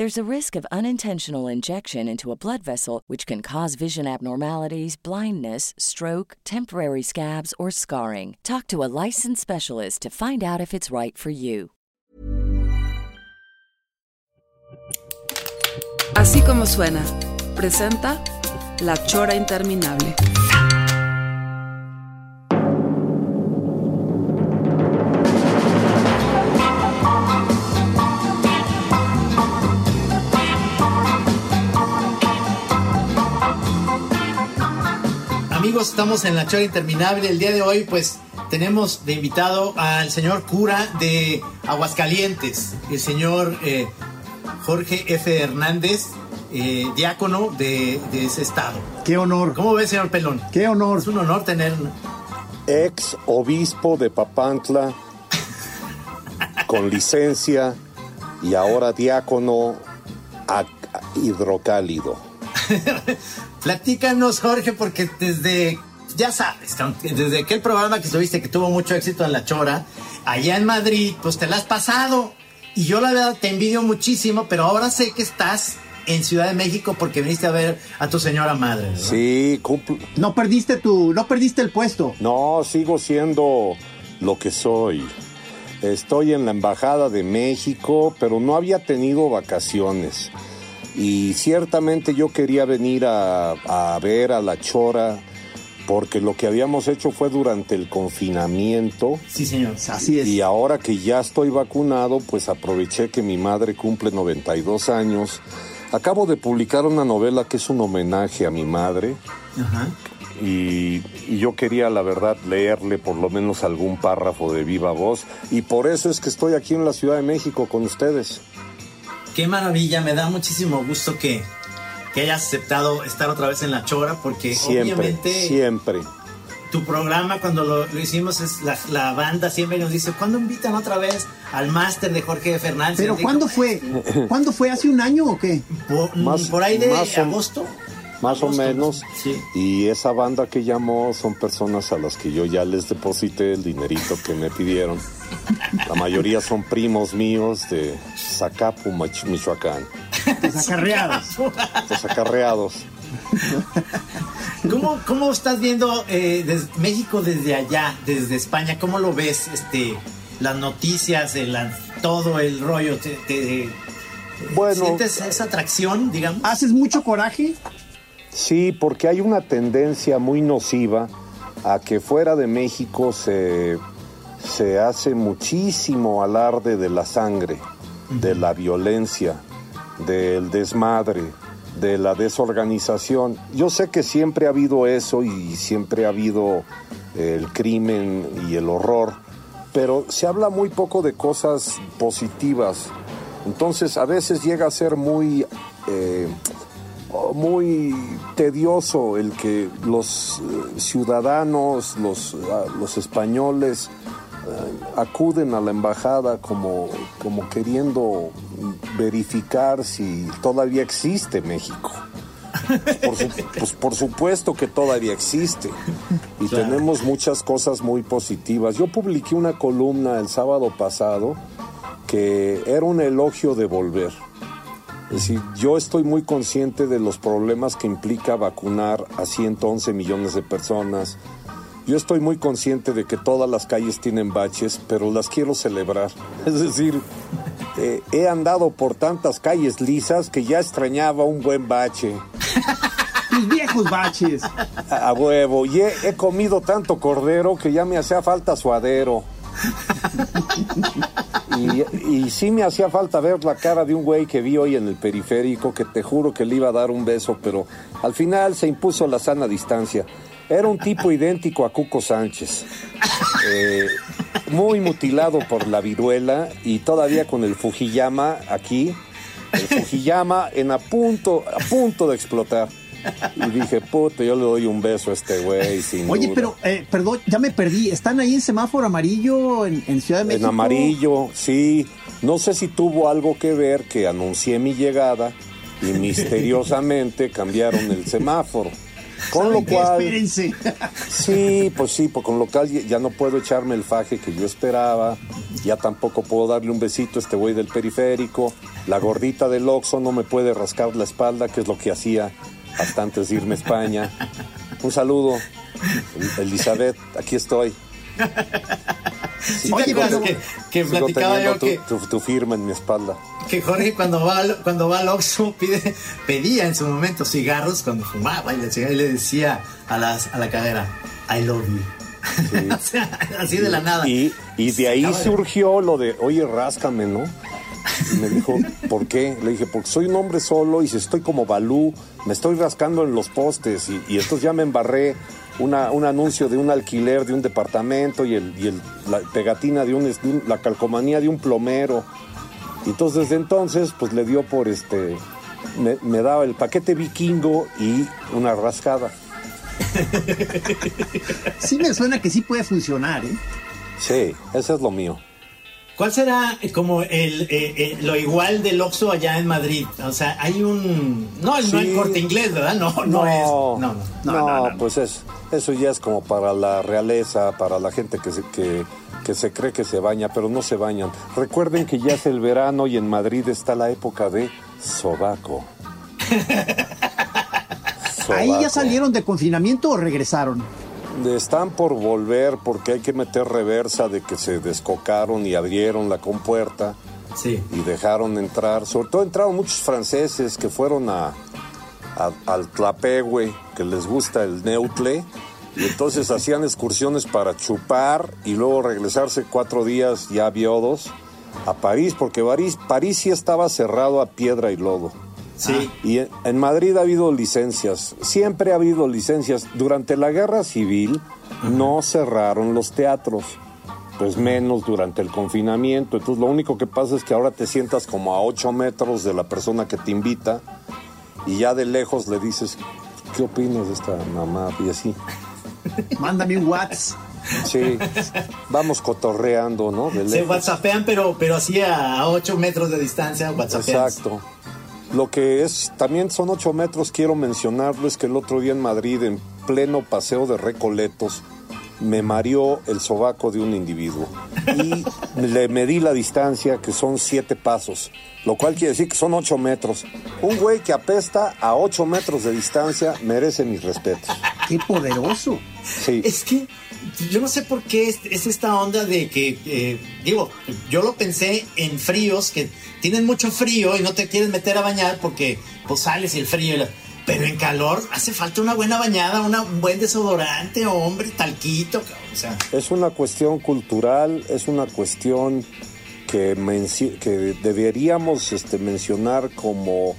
There's a risk of unintentional injection into a blood vessel, which can cause vision abnormalities, blindness, stroke, temporary scabs, or scarring. Talk to a licensed specialist to find out if it's right for you. Así como suena, presenta La Chora Interminable. Amigos, estamos en la chora interminable. El día de hoy, pues, tenemos de invitado al señor cura de Aguascalientes, el señor eh, Jorge F. Hernández, eh, diácono de, de ese estado. Qué honor, ¿Cómo ve, señor Pelón? qué honor. Es un honor tener. ex obispo de Papantla, con licencia y ahora diácono a- hidrocálido. Platícanos, Jorge, porque desde, ya sabes, desde aquel programa que tuviste que tuvo mucho éxito en La Chora, allá en Madrid, pues te la has pasado. Y yo la verdad te envidio muchísimo, pero ahora sé que estás en Ciudad de México porque viniste a ver a tu señora madre. ¿verdad? Sí, cumpl- No perdiste tu, no perdiste el puesto. no, sigo siendo lo que soy. Estoy en la Embajada de México, pero no había tenido vacaciones. Y ciertamente yo quería venir a, a ver a la Chora, porque lo que habíamos hecho fue durante el confinamiento. Sí, señor. Así es. Y ahora que ya estoy vacunado, pues aproveché que mi madre cumple 92 años. Acabo de publicar una novela que es un homenaje a mi madre Ajá. y, y yo quería, la verdad, leerle por lo menos algún párrafo de viva voz. Y por eso es que estoy aquí en la Ciudad de México con ustedes. Qué maravilla, me da muchísimo gusto que, que hayas aceptado estar otra vez en La Chora, porque Siempre, obviamente siempre. tu programa cuando lo, lo hicimos es la, la banda siempre nos dice, ¿cuándo invitan otra vez al máster de Jorge Fernández? Pero Digo, ¿cuándo fue? ¿Cuándo fue? ¿Hace un año o qué? Por, Más- por ahí de más o- agosto. Más o menos. Sí. Y esa banda que llamó son personas a las que yo ya les deposité el dinerito que me pidieron. La mayoría son primos míos de Zacapu, Mich- Michoacán. Los acarreados. Los acarreados. ¿Cómo, ¿Cómo estás viendo eh, des- México desde allá, desde España? ¿Cómo lo ves? Este, las noticias, el, todo el rollo. ¿Te, te- Bueno, ¿Sientes esa atracción, digamos? ¿Haces mucho coraje? Sí, porque hay una tendencia muy nociva a que fuera de México se, se hace muchísimo alarde de la sangre, de la violencia, del desmadre, de la desorganización. Yo sé que siempre ha habido eso y siempre ha habido el crimen y el horror, pero se habla muy poco de cosas positivas. Entonces a veces llega a ser muy... eh, muy tedioso el que los eh, ciudadanos, los, ah, los españoles eh, acuden a la embajada como, como queriendo verificar si todavía existe México. Por, su- pues por supuesto que todavía existe y Claro. tenemos muchas cosas muy positivas. Yo publiqué una columna el sábado pasado que era un elogio de volver. Es decir, yo estoy muy consciente de los problemas que implica vacunar a 111 millones de personas. Yo estoy muy consciente de que todas las calles tienen baches, pero las quiero celebrar. Es decir, eh, he andado por tantas calles lisas que ya extrañaba un buen bache Tus viejos baches. a, a huevo. Y he, he comido tanto cordero que ya me hacía falta suadero. Y, y sí me hacía falta ver la cara de un güey que vi hoy en el periférico, que te juro que le iba a dar un beso, pero al final se impuso la sana distancia. Era un tipo idéntico a Cuco Sánchez. Eh, muy mutilado por la viruela y todavía con el Fujiyama aquí. El Fujiyama en a punto, a punto de explotar. Y dije, puto, yo le doy un beso a este güey. sin Oye, duda. pero, eh, perdón, ya me perdí. ¿Están ahí en semáforo amarillo en, en Ciudad de México? En amarillo, sí. No sé si tuvo algo que ver que anuncié mi llegada y misteriosamente cambiaron el semáforo. Con lo cual, Espérense. sí, pues sí, pues con lo cual ya no puedo echarme el faje que yo esperaba, ya tampoco puedo darle un besito a este güey del periférico, la gordita del Oxxo no me puede rascar la espalda, que es lo que hacía hasta antes de irme a España. Un saludo, El- Elizabeth, aquí estoy. ¿Sí Oye, pero- que, platicaba teniendo yo tu, que, tu- tu firma en mi espalda. que Jorge cuando va al, cuando va al Oxxo pide, pedía en su momento cigarros cuando fumaba y le, decía- y le decía a, las, a la cadera, I love you. O sea, así de la nada. Y, y de ahí surgió lo de, oye, ráscame, ¿no? Y me dijo, ¿por qué? Le dije, porque soy un hombre solo y si estoy como Balú, me estoy rascando en los postes. Y, y entonces ya me embarré una, un anuncio de un alquiler de un departamento y, el, y el- la pegatina de un, de un- la calcomanía de un plomero. Y entonces desde entonces, pues le dio por este, me, me daba el paquete vikingo y una rascada. Sí me suena que sí puede funcionar, ¿eh? Sí, eso es lo mío. ¿Cuál será como el, eh, eh, lo igual del Oxxo allá en Madrid? O sea, hay un... No, no hay Sí. corte inglés, ¿verdad? No, no, es... No, no. no, No, no, no. pues es, eso ya es como para la realeza, para la gente que se, que, que se cree que se baña, pero no se bañan. Recuerden que ya es el verano y en Madrid está la época de sobaco. ¿Ahí ya salieron de confinamiento o regresaron? Están por volver porque hay que meter reversa de que se descocaron y abrieron la compuerta Sí. y dejaron entrar. Sobre todo entraron muchos franceses que fueron a, a- al Tlapehue, que les gusta el neutle, y entonces hacían excursiones para chupar y luego regresarse cuatro días ya viodos a París, porque París, París sí estaba cerrado a piedra y lodo. Sí. Y en, Madrid ha habido licencias, siempre ha habido licencias. Durante la guerra civil no cerraron los teatros, pues menos durante el confinamiento. Entonces lo único que pasa es que ahora te sientas como a 8 metros de la persona que te invita y ya de lejos le dices, ¿qué opinas de esta mamá? Y así, Mándame un WhatsApp. sí, vamos cotorreando, ¿no? De Se whatsappean, pero, pero así a 8 metros de distancia, whatsappean. Exacto. Lo que es, también son ocho metros, quiero mencionarlo, es que el otro día en Madrid, en pleno paseo de Recoletos, me mareó el sobaco de un individuo. Y le medí la distancia, que son siete pasos, lo cual quiere decir que son ocho metros. Un güey que apesta a ocho metros de distancia merece mis respetos. ¡Qué poderoso! Sí. Es que yo no sé por qué es, es esta onda de que, eh, digo, yo lo pensé en fríos, que tienen mucho frío y no te quieres meter a bañar porque pues sales y el frío. y pero en calor hace falta una buena bañada, una- un buen desodorante, hombre, talquito. Es una cuestión cultural, es una cuestión que, que deberíamos este, mencionar como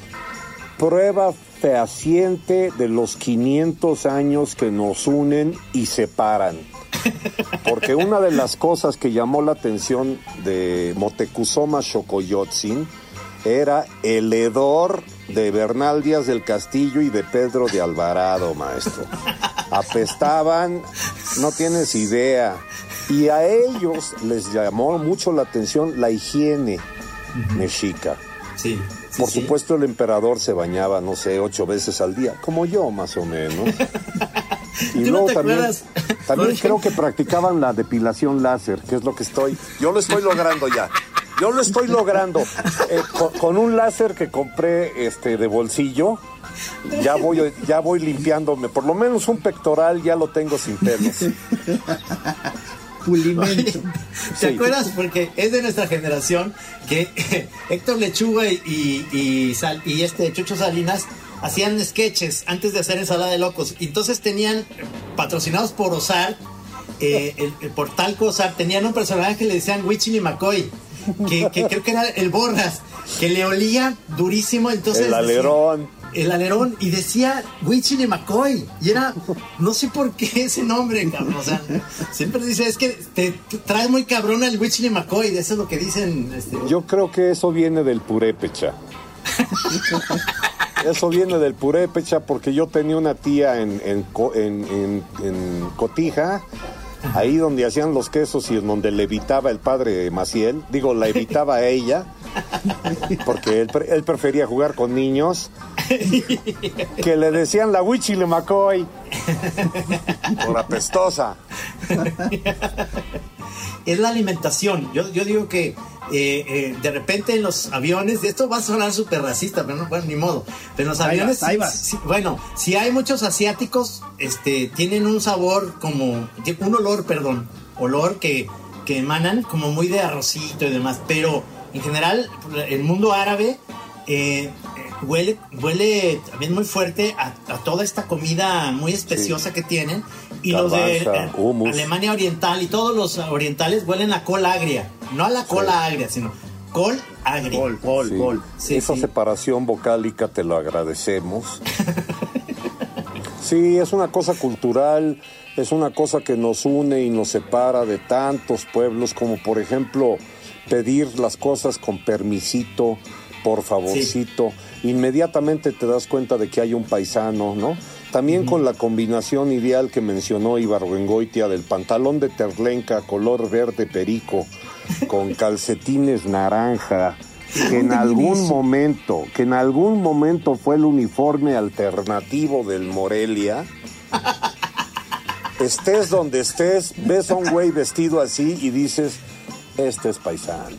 prueba fehaciente de los 500 años que nos unen y separan. Porque una de las cosas que llamó la atención de Motecuzoma Xocoyotzin era el hedor de Bernal Díaz del Castillo y de Pedro de Alvarado, maestro. Apestaban, no tienes idea. Y a ellos les llamó mucho la atención la higiene mexica. Sí. Por sí. supuesto, el emperador se bañaba, no sé, ocho veces al día, como yo más o menos. Y ¿Tú no luego te también, también creo que practicaban la depilación láser, que es lo que estoy. Yo lo estoy logrando ya. Yo lo estoy logrando. Eh, con, con un láser que compré este de bolsillo, ya voy, ya voy limpiándome. Por lo menos un pectoral ya lo tengo sin pelos. Pulimento. ¿Te Sí. acuerdas? Porque es de nuestra generación que Héctor Lechuga y, y, y Sal- y este Chucho Salinas hacían sketches antes de hacer ensalada de locos. Entonces tenían, patrocinados por Osar, eh, el, el por Talco Osar, tenían un personaje que le decían Wichini McCoy. que, que creo que era el Borras, que le olía durísimo, entonces... El alerón. El alerón, y decía Wichile McCoy, y era, no sé por qué ese nombre, cabrón, o sea, siempre dice, es que te, te trae muy cabrón el Wichile McCoy, eso es lo que dicen. Este, Yo creo que eso viene del purépecha. Eso viene del purépecha porque yo tenía una tía en, en, en, en, en Cotija, ahí donde hacían los quesos y en donde le evitaba el padre Maciel, digo, la evitaba a ella, porque él, él prefería jugar con niños, que le decían la Wichile McCoy, por apestosa. Es la alimentación. Yo, yo digo que eh, eh, de repente en los aviones, esto va a sonar súper racista, pero no, bueno, ni modo. Pero en los Ahí aviones, vas, ahí sí- vas. sí- bueno, si hay muchos asiáticos, este, tienen un sabor como, un olor, perdón, olor que, que emanan como muy de arrocito y demás. Pero en general, el mundo árabe eh, eh, huele, huele también muy fuerte a, a toda esta comida muy especiosa que tienen. Y los de eh. Alemania Oriental y todos los orientales huelen a col agria. No a la cola agria, sino col agria. Sí. gol. Sí, Esa sí. separación vocálica te lo agradecemos. Sí, es una cosa cultural, es una cosa que nos une y nos separa de tantos pueblos, como por ejemplo pedir las cosas con permisito, por favorcito. Inmediatamente te das cuenta de que hay un paisano, ¿no? También con la combinación ideal que mencionó Ibargüengoitia del pantalón de terlenca color verde perico con calcetines naranja que en algún momento, que en algún momento fue el uniforme alternativo del Morelia. Estés donde estés, ves a un güey vestido así y dices, este es paisano.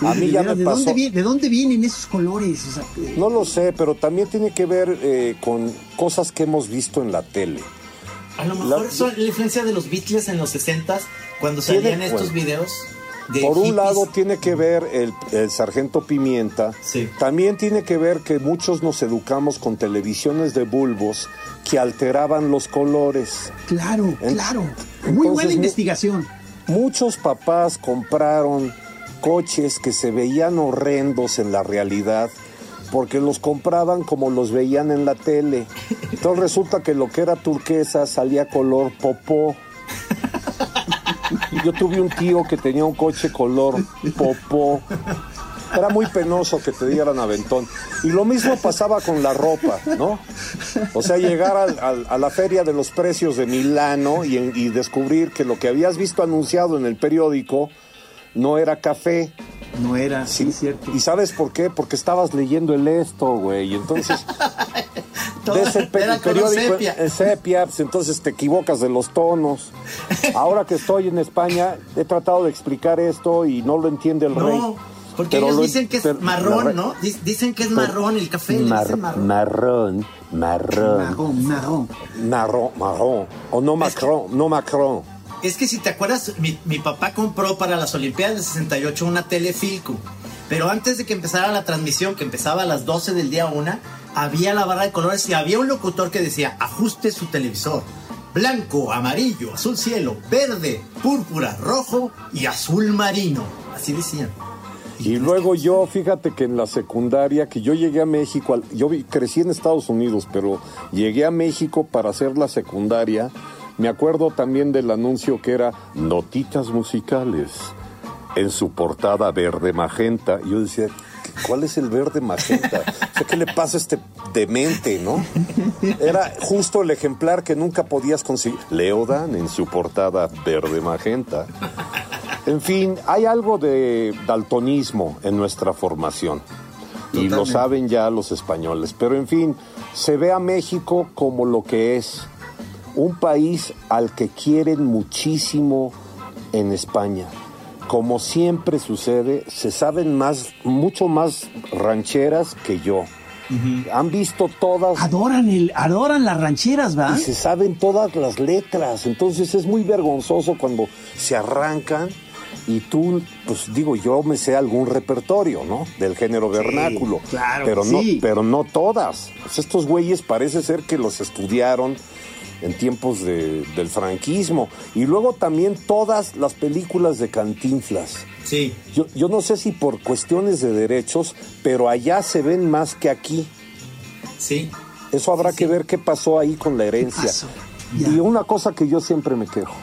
A mí ya ¿De, me de pasó. dónde viene- ¿De dónde vienen esos colores? O sea, No lo sé, pero también tiene que ver eh, con cosas que hemos visto en la tele. A lo mejor La- son la influencia de los Beatles en los 60 cuando Tiene- salían estos bueno. videos de Por un lado tiene que ver el, el sargento Pimienta, Sí. también tiene que ver que muchos nos educamos con televisiones de bulbos que alteraban los colores. claro, En- claro. Muy entonces, buena investigación. Muchos papás compraron coches que se veían horrendos en la realidad porque los compraban como los veían en la tele. Entonces resulta que lo que era turquesa salía color popó. Yo tuve un tío que tenía un coche color popó. Era muy penoso que te dieran aventón. Y lo mismo pasaba con la ropa, ¿no? O sea, llegar al- al- a la feria de los precios de Milano y, descubrir que lo que habías visto anunciado en el periódico no era café. No era, sí, cierto. ¿Y sabes por qué? Porque estabas leyendo el esto, güey. Y entonces pe- era el color periódico sepia. en sepia, pues entonces te equivocas de los tonos. Ahora que estoy en España, he tratado de explicar esto y no lo entiende el rey. Porque Pero ellos lo- dicen que es pero- marrón, ¿no? Dic- Dicen que es marrón el café, Mar- marrón. marrón, marrón, Marrón, marrón. marrón, o no Macron, no Macron. Es que si te acuerdas, mi, mi papá compró para las Olimpiadas del 68 una tele Philco. Pero antes de que empezara la transmisión, que empezaba a las 12 del día una, había la barra de colores y había un locutor que decía, ajuste su televisor. Blanco, amarillo, azul cielo, verde, púrpura, rojo y azul marino. Así decían. Y luego yo, fíjate que en la secundaria, que yo llegué a México, yo crecí en Estados Unidos, pero llegué a México para hacer la secundaria. Me acuerdo también del anuncio que era Notitas Musicales en su portada verde magenta. Yo decía, ¿cuál es el verde magenta? O sea, ¿qué le pasa a este demente, no? Era justo el ejemplar que nunca podías conseguir. Leodan en su portada verde magenta. En fin, hay algo de daltonismo en nuestra formación. Y lo saben ya los españoles. Pero en fin, se ve a México como lo que es. Un país al que quieren muchísimo en España. Como siempre sucede, se saben más, mucho más rancheras que yo. Han visto todas Adoran, el, adoran las rancheras, ¿va? y se saben todas las letras. Entonces es muy vergonzoso cuando se arrancan y tú, pues digo, yo me sé algún repertorio, ¿no? Del género vernáculo. claro, pero no, sí. pero no todas. Pues estos güeyes parece ser que los estudiaron en tiempos de- del franquismo. Y luego también todas las películas de Cantinflas. Sí. Yo, yo no sé si por cuestiones de derechos, pero allá se ven más que aquí. Sí. Eso habrá que ver qué pasó ahí con la herencia. Y una cosa que yo siempre me quejo,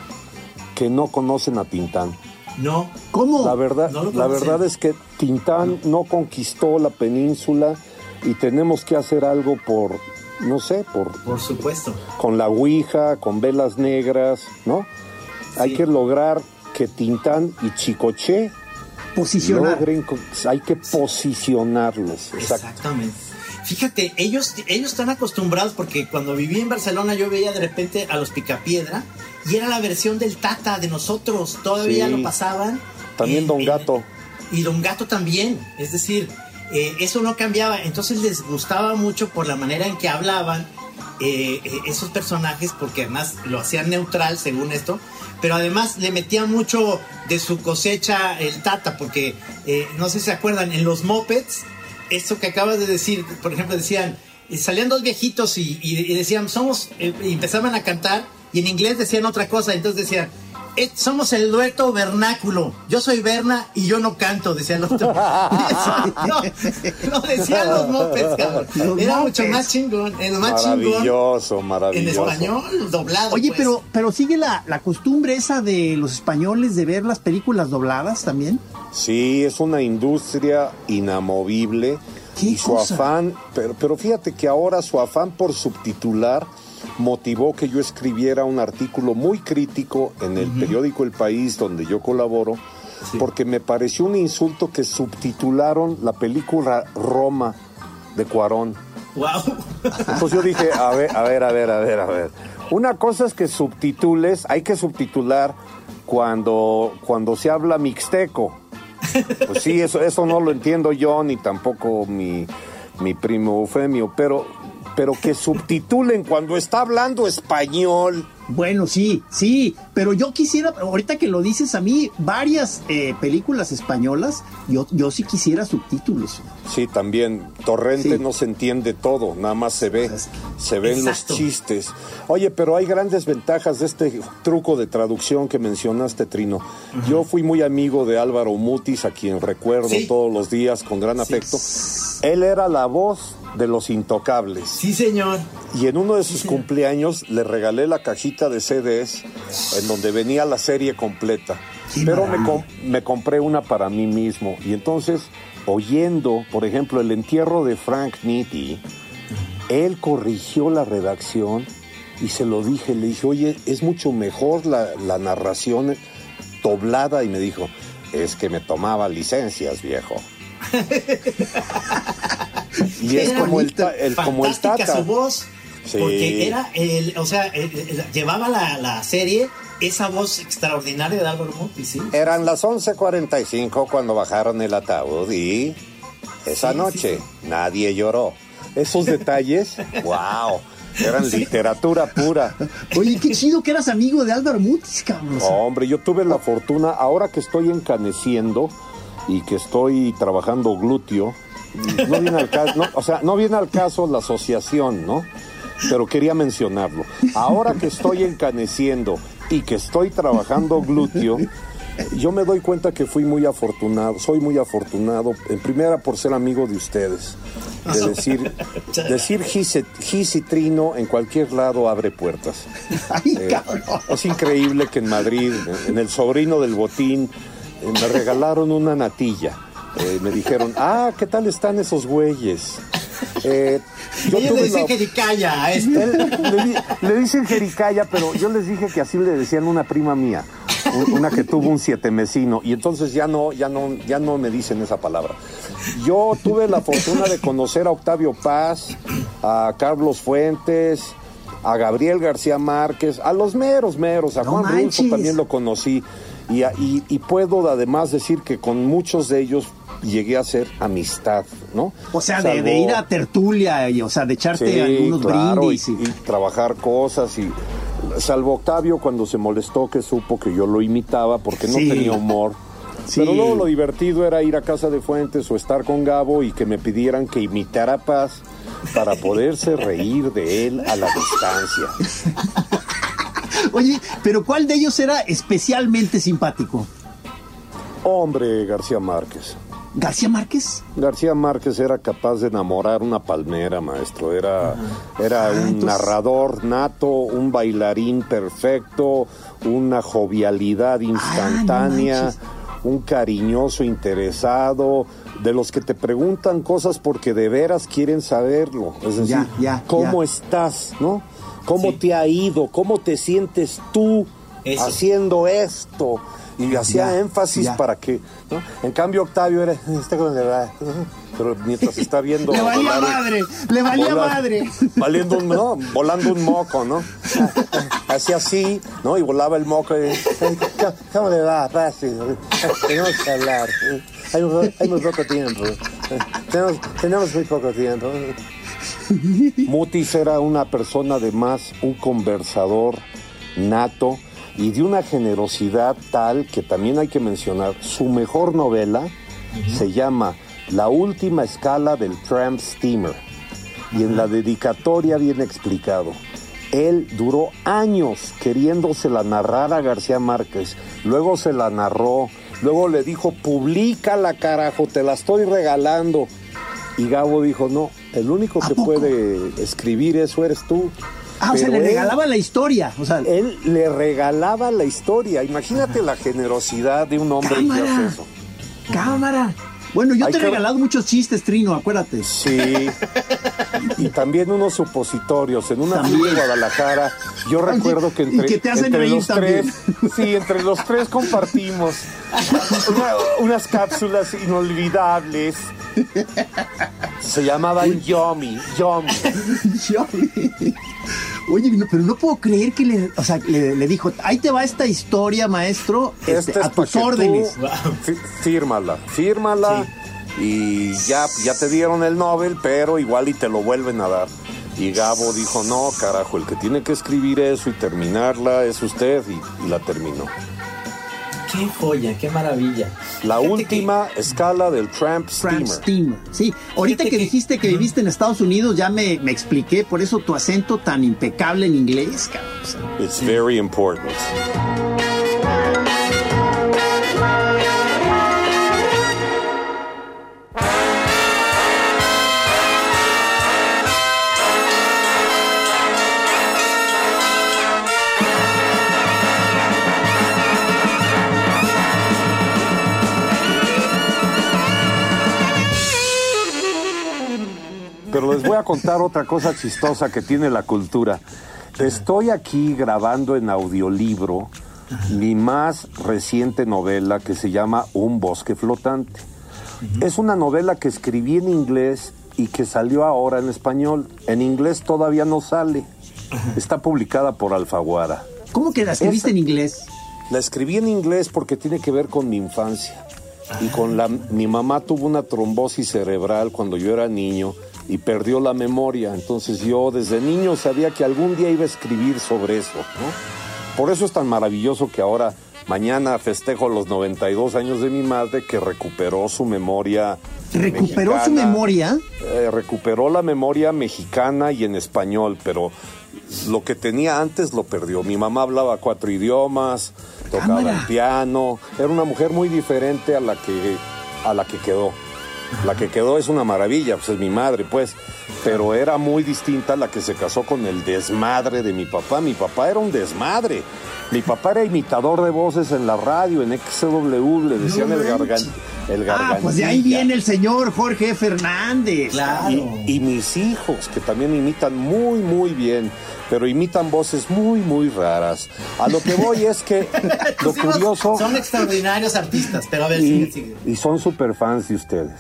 que no conocen a Tintán. No. ¿Cómo? La verdad, No la verdad es que Tintán no conquistó la península y tenemos que hacer algo por, no sé, por Por supuesto. con la ouija, con velas negras, ¿no? Hay que lograr que Tintán y Chicoche Posicionar. logren, hay que posicionarlos. Exacto. Exactamente. Fíjate, ellos, ellos están acostumbrados porque cuando viví en Barcelona yo veía de repente a los Picapiedra y era la versión del Tata de nosotros. Todavía Sí. lo pasaban. También en- Don Gato. y Don Gato también. Es decir, eh, eso no cambiaba. Entonces les gustaba mucho por la manera en que hablaban eh, eh, esos personajes porque además lo hacían neutral según esto. Pero además le metían mucho de su cosecha el Tata porque eh, no sé si se acuerdan, en los mopeds, esto que acabas de decir, por ejemplo, decían, salían dos viejitos y, y- y decían, somos, y empezaban a cantar y en inglés decían otra cosa, entonces decían, "Eh, somos el dueto vernáculo, yo soy Berna y yo no canto, decía el otro. No, no decían los mopeds, cabrón. Los Era mucho más chingón, el más chingón Maravilloso, en maravilloso. español, doblado. Oye, pues. pero, pero sigue la, la costumbre esa de los españoles de ver las películas dobladas también. Sí, es una industria inamovible ¿Qué y su cosa? afán, pero, pero fíjate que ahora su afán por subtitular motivó que yo escribiera un artículo muy crítico en el periódico El País donde yo colaboro, porque me pareció un insulto que subtitularon la película Roma de Cuarón. Wow. Entonces yo dije, a ver, a ver, a ver, a ver, a ver. Una cosa es que subtitules, hay que subtitular cuando, cuando se habla mixteco. Pues sí, eso, eso no lo entiendo yo, ni tampoco mi, mi primo Eufemio, pero, pero que subtitulen cuando está hablando español. Bueno, sí, sí, pero yo quisiera, ahorita que lo dices a mí, varias eh, películas españolas, yo, yo sí quisiera subtítulos. Sí, también, Torrente Sí. no se entiende todo, nada más se ve, Pues es que- se ven Exacto. los chistes. Oye, pero hay grandes ventajas de este truco de traducción que mencionaste, Trino. Yo fui muy amigo de Álvaro Mutis, a quien recuerdo Sí. todos los días con gran afecto. Él era la voz de los intocables. Sí, señor. Y en uno de sus cumpleaños le regalé la cajita de CDs en donde venía la serie completa. Qué Pero me compré una para mí mismo. Y entonces, oyendo, por ejemplo, el entierro de Frank Nitti, él corrigió la redacción y se lo dije. Le dije, oye, es mucho mejor la, la narración doblada. Y me dijo, es que me tomaba licencias, viejo. y es Era como el, el- como el Fantástica tata. su voz. Sí. Porque era, el, o sea, el- el- llevaba la, la serie esa voz extraordinaria de Álvaro Mutis, ¿sí? Eran las 11:45 cuando bajaron el ataúd y esa Sí, noche nadie lloró. Esos detalles, wow, eran literatura pura. Oye, qué chido que eras amigo de Álvaro Mutis, cabrón. Hombre, yo tuve la fortuna, ahora que estoy encaneciendo y que estoy trabajando glúteo, no viene al caso, no, o sea, no viene al caso la asociación, ¿no? Pero quería mencionarlo. Ahora que estoy encaneciendo y que estoy trabajando glúteo, yo me doy cuenta que fui muy afortunado, soy muy afortunado, en primera por ser amigo de ustedes. De decir, decir gis, y trino en cualquier lado abre puertas. Eh, es increíble que en Madrid, en el sobrino del botín, eh, me regalaron una natilla. Eh, me dijeron, ah, ¿qué tal están esos güeyes? Eh, yo Ellos le dicen la- calla a este. él- le, di- le dicen jericaya, pero yo les dije que así le decían una prima mía, un- una que tuvo un siete mesino, y entonces ya no, ya no, ya no me dicen esa palabra. Yo tuve la fortuna de conocer a Octavio Paz, a Carlos Fuentes, a Gabriel García Márquez, a los meros meros, a No Juan Rulfo también lo conocí, y, a- y- y puedo además decir que con muchos de ellos llegué a hacer amistad, ¿no? O sea, de, Salvo- de ir a tertulia, y, o sea, de echarte algunos claro, brindis. y, y- y trabajar cosas y salvo Octavio cuando se molestó que supo que yo lo imitaba porque no Sí. tenía humor. Sí. Pero luego lo divertido era ir a casa de Fuentes o estar con Gabo y que me pidieran que imitara a Paz para poderse reír de él a la distancia. Oye, pero ¿cuál de ellos era especialmente simpático? Hombre, García Márquez. ¿García Márquez? García Márquez era capaz de enamorar una palmera, maestro. Era, era Ah, un entonces- narrador nato, un bailarín perfecto, una jovialidad instantánea, Ah, manches. un cariñoso interesado, de los que te preguntan cosas porque de veras quieren saberlo. Es decir, Ya, ya, ¿cómo ya. estás? ¿No? ¿Cómo Sí. te ha ido? ¿Cómo te sientes tú Eso. haciendo esto? Y hacía énfasis ya. para que, ¿no? En cambio Octavio era, está con le va", pero mientras está viendo Le valía volar- madre, le valía volar- madre. valiendo un, no, volando un moco, ¿no? Hacía así, ¿no? Y volaba el moco y, ¿cómo le va? Fácil, tenemos que hablar, hay, hay muy poco tiempo, tenemos, tenemos muy poco tiempo. Mutis era una persona además, un conversador nato y de una generosidad tal que también hay que mencionar, su mejor novela se llama La última escala del Tramp Steamer y en la dedicatoria viene explicado. Él duró años queriéndosela narrar a García Márquez, luego se la narró, luego le dijo, públicala carajo, te la estoy regalando. Y Gabo dijo, no, el único ¿A que puede escribir eso eres tú. Ah, o sea, le él- regalaba la historia. O sea, Él le regalaba la historia. Imagínate la generosidad de un hombre que hace eso. Cámara. Bueno, yo Hay te he que- regalado muchos chistes, Trino, acuérdate. Sí. Y también unos supositorios. En una También. en Guadalajara, yo recuerdo que y entre, que te hacen entre reír los también. tres, sí, entre los tres compartimos una- unas cápsulas inolvidables. Se llamaban Yomi, Yomi. Yo- Oye, no, pero no puedo creer que le, o sea, le, le dijo, ahí te va esta historia, maestro, este, Este es a tus tú órdenes. fírmala, fírmala y ya, ya te dieron el Nobel, pero igual y te lo vuelven a dar. Y Gabo dijo, no, carajo, el que tiene que escribir eso y terminarla es usted y, y la terminó. Qué joya, qué maravilla. La Fíjate última escala del Tramp Frank Steamer. Steamer. Sí, ahorita Fíjate que que- dijiste que viviste en Estados Unidos, ya me, me expliqué, por eso tu acento tan impecable en inglés, cabrón. It's very important. Pero les voy a contar otra cosa chistosa que tiene la cultura. Estoy aquí grabando en audiolibro mi más reciente novela que se llama Un bosque flotante. Es una novela que escribí en inglés y que salió ahora en español. En inglés todavía no sale. Está publicada por Alfaguara. ¿Cómo que la escribiste Esa- en inglés? La escribí en inglés porque tiene que ver con mi infancia. Y con la mi mamá tuvo una trombosis cerebral cuando yo era niño y perdió la memoria. Entonces yo desde niño sabía que algún día iba a escribir sobre eso, ¿no? Por eso es tan maravilloso que ahora mañana festejo los 92 años de mi madre que recuperó su memoria. ¿Recuperó su memoria? Eh, recuperó la memoria mexicana y en español, pero lo que tenía antes lo perdió. Mi mamá hablaba cuatro idiomas, tocaba Cámara. el piano, era una mujer muy diferente a la que a la que quedó. La que quedó es una maravilla, pues es mi madre, pues, pero era muy distinta la que se casó con el desmadre de mi papá. Mi papá era un desmadre. Mi papá era imitador de voces en la radio, en XW, le decían No el garganta. El Ah, pues de ahí gargantilla. viene el señor Jorge Fernández. Claro. Y, y mis hijos, que también imitan muy, muy bien, pero imitan voces muy, muy raras. A lo que voy es que lo curioso... Son extraordinarios artistas, pero a ver, sigue, Y, sigue. y son super fans de ustedes.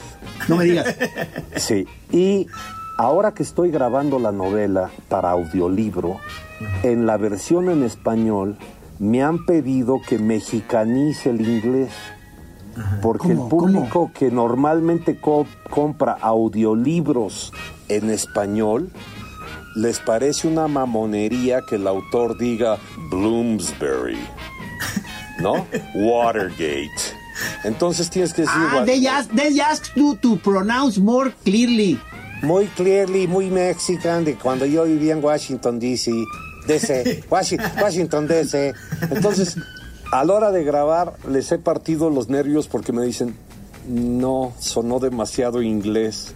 No me digas. Sí. Y ahora que estoy grabando la novela para audiolibro, en la versión en español me han pedido que mexicanice el inglés. Porque ¿Cómo? el público que normalmente co- compra audiolibros en español les parece una mamonería que el autor diga Bloomsbury, ¿no? Watergate. Entonces tienes que decir Ah, what- they ask, they ask you to pronounce more clearly. muy clearly, muy mexican de cuando yo vivía en Washington, D.C., DC, Washi- Washington, D.C. Entonces, a la hora de grabar les he partido los nervios porque me dicen, no, sonó demasiado inglés.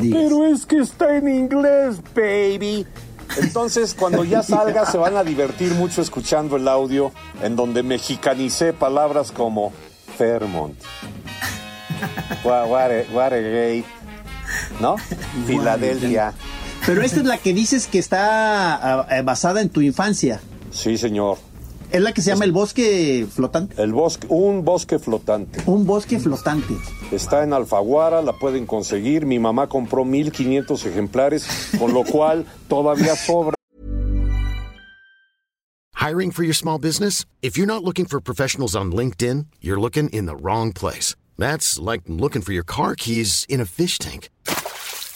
Pero es que está en inglés, baby. Entonces, cuando ya salga, se van a divertir mucho escuchando el audio en donde mexicanicé palabras como Fairmont, Watergate, ¿no? Filadelfia. Pero esta es la que dices que está ah, eh, basada en tu infancia. Sí, señor. Es la que se llama El Bosque Flotante. El bosque, un bosque flotante. Un bosque flotante. Está en Alfaguara, la pueden conseguir. Mi mamá compró 1500 ejemplares, con lo cual todavía sobra. Hiring for your small business? If you're not looking for professionals on LinkedIn, you're looking in the wrong place. That's like looking for your car keys in a fish tank.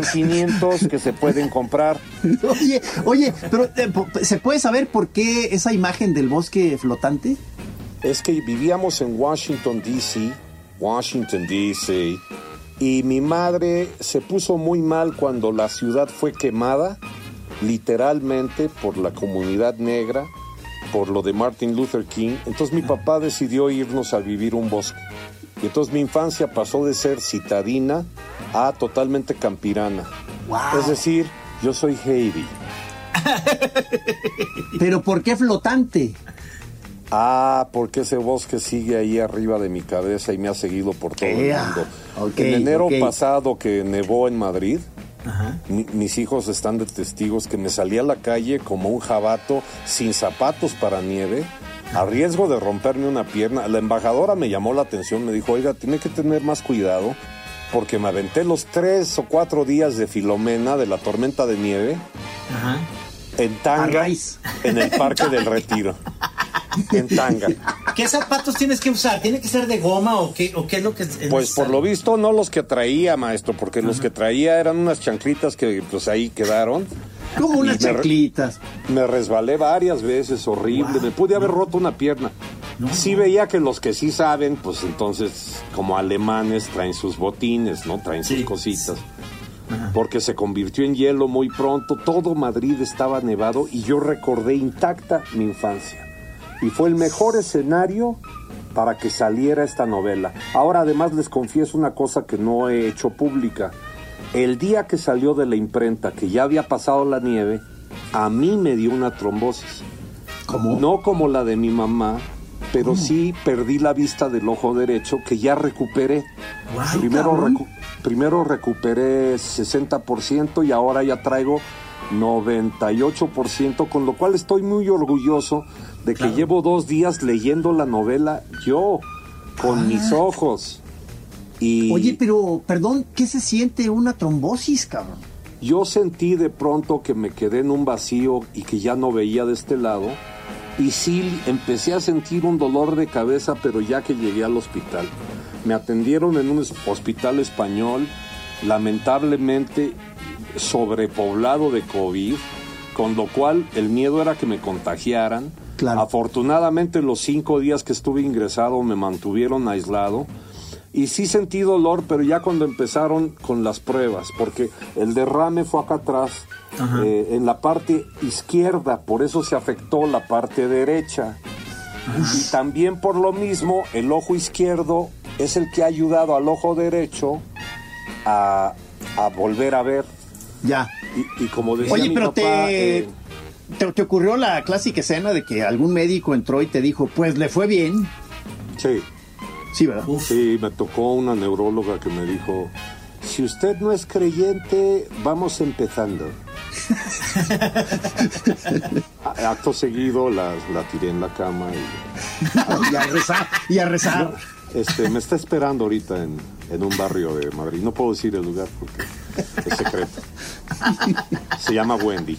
500 que se pueden comprar. Oye, oye, pero eh, ¿se puede saber por qué esa imagen del bosque flotante? Es que vivíamos en Washington, D.C., Washington, D.C., y mi madre se puso muy mal cuando la ciudad fue quemada, literalmente por la comunidad negra, por lo de Martin Luther King. Entonces mi papá decidió irnos a vivir un bosque. Y entonces mi infancia pasó de ser citadina a totalmente campirana. Es decir, yo soy Heidi. Pero ¿por qué flotante? Ah, porque ese bosque sigue ahí arriba de mi cabeza y me ha seguido por todo el mundo. en enero pasado que nevó en Madrid, mi- mis hijos están de testigos que me salí a la calle como un jabato sin zapatos para nieve, a riesgo de romperme una pierna. La embajadora me llamó la atención, me dijo, oiga, tiene que tener más cuidado porque me aventé los tres o cuatro días de Filomena, de la tormenta de nieve, en tanga, en el Parque del Retiro. En tanga. ¿Qué zapatos tienes que usar? ¿Tiene que ser de goma o qué, o qué es lo que es Pues por lo visto no los que traía, maestro, porque los que traía eran unas chanclitas que pues ahí quedaron. Como unas me chanclitas. Me resbalé varias veces, horrible. Me pude haber roto una pierna. Sí veía que los que sí saben, pues entonces, como alemanes, traen sus botines, ¿no? Traen sus cositas. Porque se convirtió en hielo muy pronto. Todo Madrid estaba nevado y yo recordé intacta mi infancia. Y fue el mejor escenario para que saliera esta novela. Ahora además les confieso una cosa que no he hecho pública. El día que salió de la imprenta, que ya había pasado la nieve, a mí me dio una trombosis. ¿Cómo? No como la de mi mamá, pero sí perdí la vista del ojo derecho que ya recuperé. Primero, recu- primero recuperé 60% y ahora ya traigo 98%, con lo cual estoy muy orgulloso de que llevo dos días leyendo la novela yo, con mis ojos. Y Oye, pero, perdón, ¿qué se siente una trombosis, cabrón? yo sentí de pronto que me quedé en un vacío y que ya no veía de este lado. Y sí, empecé a sentir un dolor de cabeza, pero ya que llegué al hospital. Me atendieron en un hospital español, lamentablemente sobrepoblado de COVID, con lo cual el miedo era que me contagiaran. Claro. Afortunadamente los cinco días que estuve ingresado me mantuvieron aislado. Y sí sentí dolor, pero ya cuando empezaron con las pruebas, porque el derrame fue acá atrás, eh, en la parte izquierda, por eso se afectó la parte derecha. Y también por lo mismo, el ojo izquierdo es el que ha ayudado al ojo derecho a, a volver a ver. Ya. Y, y como decía Oye, mi pero papá, te, eh, te, te ocurrió la clásica escena de que algún médico entró y te dijo, pues le fue bien. sí, Sí, ¿verdad? Sí, me tocó una neuróloga que me dijo, si usted no es creyente, vamos empezando. Acto seguido la, la tiré en la cama y Y a rezar, y a rezar. este, me está esperando ahorita en, en un barrio de Madrid. No puedo decir el lugar porque es secreto. Se llama Wendy.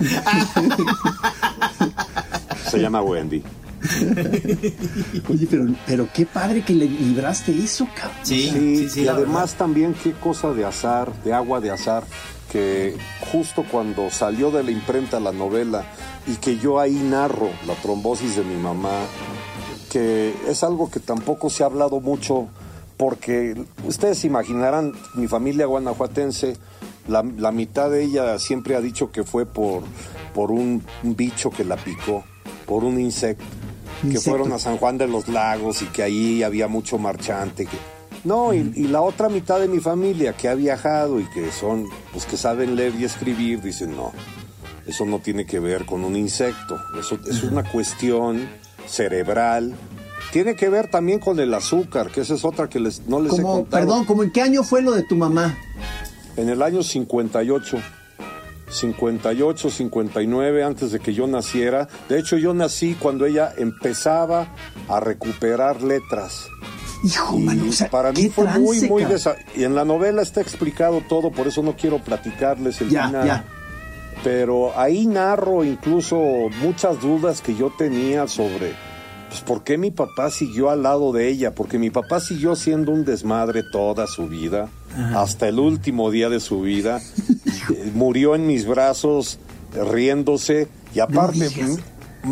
Se llama Wendy. Oye, pero, pero qué padre que le libraste eso, cabrón. Sí, Sí, sí, sí. y además también qué cosa de azar, de agua de azar, que justo cuando salió de la imprenta la novela y que yo ahí narro la trombosis de mi mamá, que es algo que tampoco se ha hablado mucho, porque ustedes imaginarán, mi familia guanajuatense, la, la mitad de ella siempre ha dicho que fue por, por un, un bicho que la picó, por un insecto, que fueron a San Juan de los Lagos y que ahí había mucho marchante. Que... No, y, y la otra mitad de mi familia que ha viajado y que son, pues que saben leer y escribir, dicen, no, eso no tiene que ver con un insecto, eso es una cuestión cerebral. Tiene que ver también con el azúcar, que esa es otra que les, no les he contado. perdón, ¿como en qué año fue lo de tu mamá? En el año 58, 58, 59, antes de que yo naciera. De hecho, yo nací cuando ella empezaba a recuperar letras. Hijo, o sea, para mí fue muy, trance, muy... desa- Y en la novela está explicado todo, por eso no quiero platicarles el Ya, final. ya. Pero ahí narro incluso muchas dudas que yo tenía sobre pues, por qué mi papá siguió al lado de ella, porque mi papá siguió siendo un desmadre toda su vida, hasta el último día de su vida. Murió en mis brazos riéndose y aparte,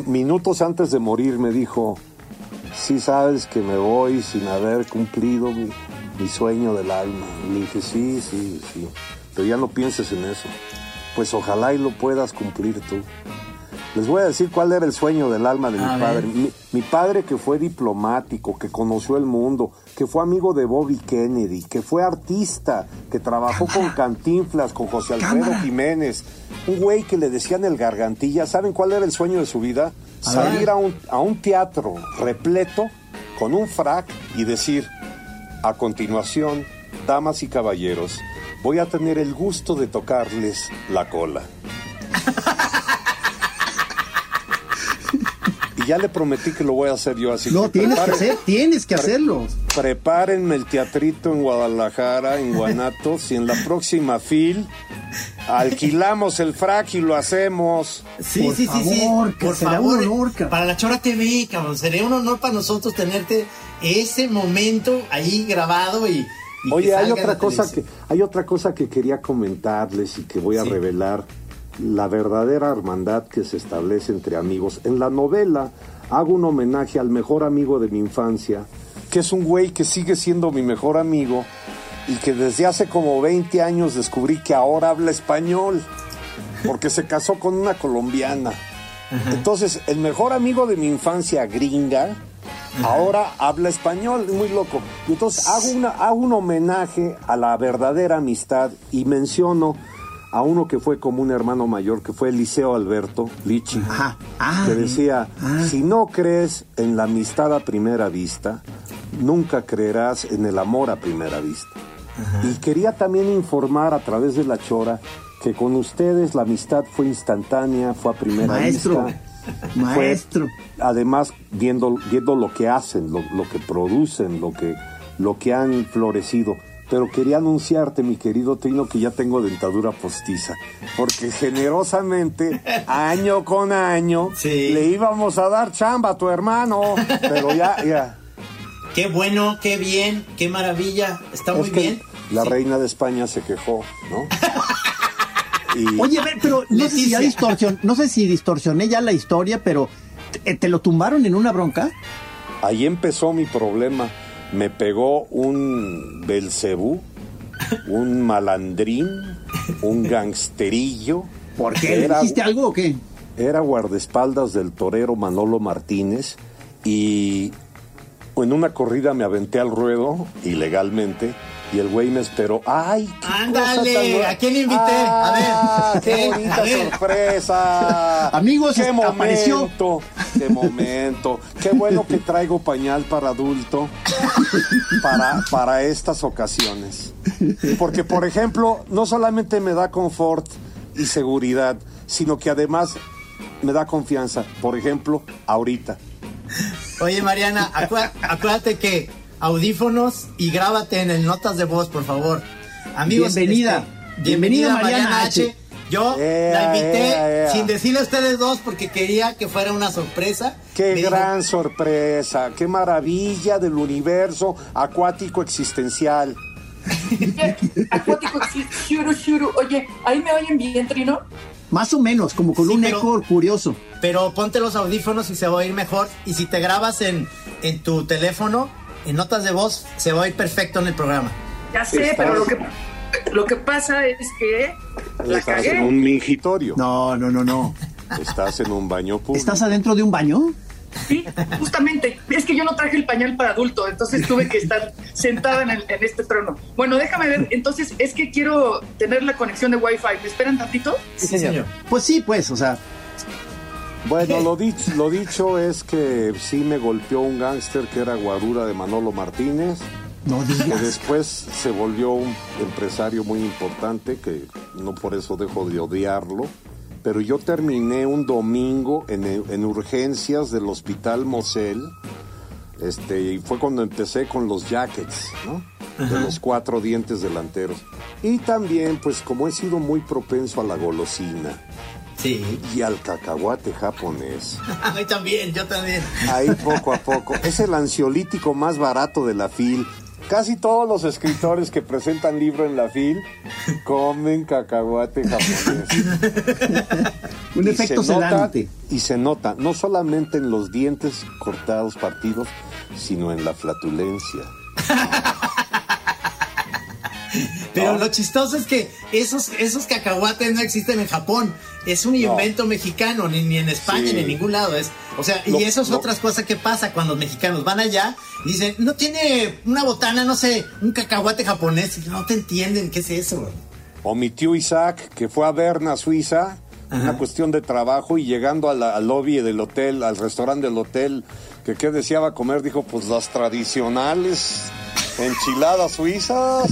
minutos antes de morir me dijo, sí sabes que me voy sin haber cumplido mi, mi sueño del alma. Y le dije, sí, sí, sí, pero ya no pienses en eso. Pues ojalá y lo puedas cumplir tú. Les voy a decir cuál era el sueño del alma de mi A padre. mi padre que fue diplomático, que conoció el mundo, que fue amigo de Bobby Kennedy, que fue artista, que trabajó con Cantinflas, con José Alfredo Cámara. Jiménez, un güey que le decían el gargantilla. ¿Saben cuál era el sueño de su vida? A Salir a un, a un teatro repleto con un frac y decir, a continuación, damas y caballeros, voy a tener el gusto de tocarles la cola. y ya le prometí que lo voy a hacer yo así. No, que tienes que hacer, tienes que hacerlo. Prepárenme el teatrito en Guadalajara, en Guanatos, y en la próxima fil alquilamos el frac y lo hacemos. Sí, Por sí, sí, sí. favor, que Por será favor, un honor, cabrón. para la Chora TV, cabrón. Sería un honor para nosotros tenerte ese momento ahí grabado y. y que Oye, hay otra cosa que hay otra cosa que quería comentarles y que voy a Sí. revelar la verdadera hermandad que se establece entre amigos. En la novela hago un homenaje al mejor amigo de mi infancia, que es un güey que sigue siendo mi mejor amigo y que desde hace como 20 años descubrí que ahora habla español, porque se casó con una colombiana. Entonces, el mejor amigo de mi infancia gringa, ahora habla español, muy loco. Y entonces hago, una, hago un homenaje a la verdadera amistad y menciono a uno que fue como un hermano mayor, que fue Eliseo Alberto Lichi, Ajá. Ah, que decía, ah. si no crees en la amistad a primera vista, nunca creerás en el amor a primera vista. Y quería también informar a través de la chora que con ustedes la amistad fue instantánea, fue a primera Maestro, vista. maestro. Fue, además, viendo, viendo lo que hacen, lo, lo que producen, lo que, lo que han florecido. Pero quería anunciarte, mi querido Trino, que ya tengo dentadura postiza. Porque generosamente, año con año, Sí. le íbamos a dar chamba a tu hermano. Pero ya, ya. Qué bueno, qué bien, qué maravilla. Está muy es bien. la Sí. reina de España se quejó, ¿no? Y- Oye, a ver, pero no sé si ya Leticia. distorsion, no sé si distorsioné ya la historia, pero ¿te, te lo tumbaron en una bronca? Ahí empezó mi problema. Me pegó un Belcebú, un malandrín, un gangsterillo. ¿Por qué? ¿Le Era, dijiste algo o qué? era guardaespaldas del torero Manolo Martínez y en una corrida me aventé al ruedo ilegalmente y el güey me esperó. ¡Ay! qué Ándale, cosa tan buena! ¿a quién invité? A ver, ¡Ah, ¡Qué ¿eh? bonita ver. sorpresa! Amigos, ¡Qué apareció. momento! ¡Qué momento! ¡Qué bueno que traigo pañal para adulto para, para estas ocasiones! Porque, por ejemplo, no solamente me da confort y seguridad, sino que además me da confianza. Por ejemplo, ahorita. Oye, Mariana, acué- acuérdate que audífonos y grábate en el notas de voz, por favor. Amigos, Bienvenida. este, Bienvenida, Mariana H. Yo la invité sin decirle a ustedes dos porque quería que fuera una sorpresa. Qué Me dijo, gran sorpresa, qué maravilla del universo acuático existencial. Acuático, shuru. Oye, ahí me oyen bien, Trino. Más o menos, como con Sí, un pero- eco curioso. Pero ponte los audífonos y se va a oír mejor. Y si te grabas en, en tu teléfono, en notas de voz, se va a oír perfecto en el programa. Ya sé, Estás- pero lo que, lo que pasa es que la Estás en un mingitorio, No, no, no, no. estás en un baño público. ¿Estás adentro de un baño? Sí, justamente. Es que yo no traje el pañal para adulto, entonces tuve que estar sentada en, el- en este trono. Bueno, déjame ver. Entonces, es que quiero tener la conexión de Wi-Fi. ¿Me esperan tantito? Sí, señor. Pues sí, pues, o sea, Bueno, lo dicho, lo dicho es que sí me golpeó un gángster que era guarura de Manolo Martínez, no que digas. después se volvió un empresario muy importante, que no por eso dejo de odiarlo. Pero yo terminé un domingo en, en urgencias del hospital Mosel, este, y fue cuando empecé con los jackets, ¿no? De los cuatro dientes delanteros. Y también, pues como he sido muy propenso a la golosina Sí. y al cacahuate japonés, A mí también, yo también. ahí poco a poco, es el ansiolítico más barato de la FIL. Casi todos los escritores que presentan libro en la FIL comen cacahuate japonés. Un Y efecto se nota- y se nota, no solamente en los dientes cortados, partidos, sino en la flatulencia. Pero lo chistoso es que esos, esos cacahuates no existen en Japón. Es un invento mexicano, ni, ni en España, Sí. ni en ningún lado. Es, o sea, y eso es otras cosas que pasa cuando los mexicanos van allá y dicen, no tiene una botana, no sé, un cacahuate japonés. Y no te entienden qué es eso. O mi tío Isaac, que fue a Berna, Suiza, una cuestión de trabajo, y llegando a la- al lobby del hotel, al restaurante del hotel, que qué deseaba comer, dijo, pues las tradicionales enchiladas suizas.